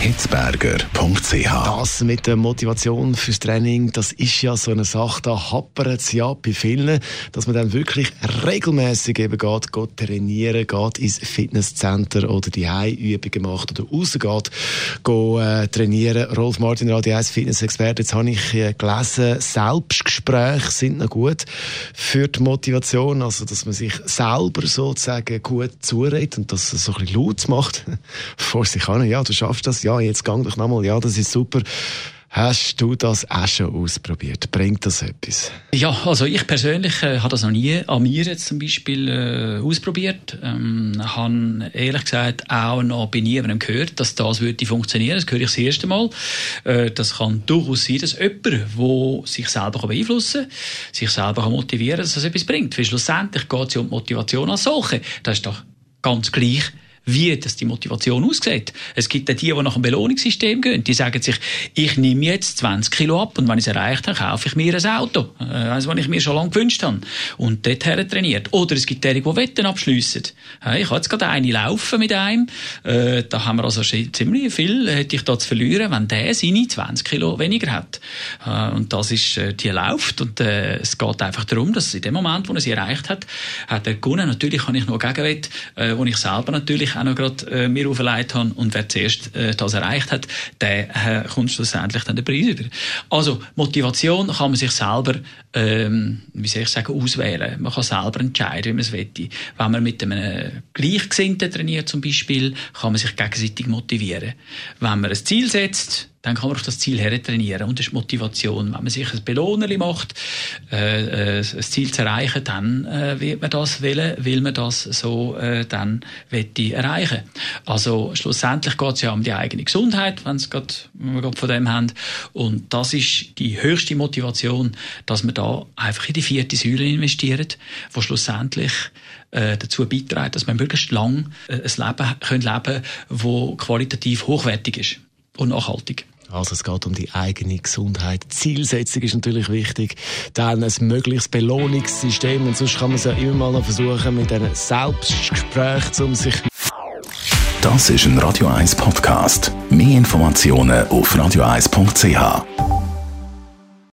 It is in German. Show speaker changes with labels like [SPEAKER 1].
[SPEAKER 1] hitzberger.ch.
[SPEAKER 2] Das mit der Motivation fürs Training, das ist ja so eine Sache, da happert es ja bei vielen, dass man dann wirklich regelmäßig eben geht, geht trainieren, geht ins Fitnesscenter oder die Übungen macht oder rausgeht, geht äh, trainieren. Rolf Martin, Radio 1 Fitnessexperte, jetzt habe ich äh, gelesen, Selbstgespräche sind noch gut für die Motivation, also dass man sich selber sozusagen gut zuredet und das so ein bisschen laut macht vor sich an. Ja, du schaffst das, ja, jetzt gang doch nochmal, ja, das ist super. Hast du das auch schon ausprobiert? Bringt das etwas?
[SPEAKER 3] Ja, also ich persönlich äh, habe das noch nie an mir jetzt zum Beispiel äh, ausprobiert. Ähm, habe ehrlich gesagt auch noch bei niemandem gehört, dass das würde funktionieren. Das höre ich das erste Mal. Äh, das kann durchaus sein, dass jemand, der sich selber beeinflussen kann, sich selber motivieren kann, dass das etwas bringt. Weil schlussendlich geht es ja um Motivation als solche. Das ist doch ganz gleich wie das die Motivation aussieht. Es gibt auch die, die nach dem Belohnungssystem gehen. Die sagen sich, ich nehme jetzt 20 Kilo ab und wenn ich es erreicht habe, kaufe ich mir ein Auto. Äh, also, was ich mir schon lange gewünscht habe. Und dort trainiert. Oder es gibt die, die Wetten abschliessen. Ich habe jetzt gerade eine laufen mit einem. Äh, da haben wir also ziemlich viel, hätte ich da zu verlieren, wenn der seine 20 Kilo weniger hat. Äh, und das ist, die läuft. Und es geht einfach darum, dass in dem Moment, wo er sie erreicht hat, hat er gewonnen. Natürlich habe ich noch Gegenwett, wo ich selber natürlich auch noch gerade äh, mir auferlegt habe. Und wer zuerst äh, das erreicht hat, der äh, kommt schlussendlich dann den Preis über. Also Motivation kann man sich selber, ähm, wie soll ich sagen, auswählen. Man kann selber entscheiden, wie man es will. Wenn man mit einem Gleichgesinnten trainiert zum Beispiel, kann man sich gegenseitig motivieren. Wenn man ein Ziel setzt, dann kann man auf das Ziel her trainieren. Und das ist Motivation. Wenn man sich ein Belohnerli macht, äh, äh, das Ziel zu erreichen, dann äh, wird man das wollen, will man das so äh, dann erreichen. Also schlussendlich geht es ja um die eigene Gesundheit, wenn grad, wir gerade von dem haben. Und das ist die höchste Motivation, dass man da einfach in die vierte Säule investiert, wo schlussendlich äh, dazu beiträgt, dass man möglichst lang äh, ein Leben können leben, das qualitativ hochwertig ist und nachhaltig.
[SPEAKER 2] Also es geht um die eigene Gesundheit. Zielsetzung ist natürlich wichtig. Dann ein mögliches Belohnungssystem. Und sonst kann man es ja immer mal noch versuchen mit einem Selbstgespräch, um sich...
[SPEAKER 1] Das ist ein Radio 1 Podcast. Mehr Informationen auf radio1.ch.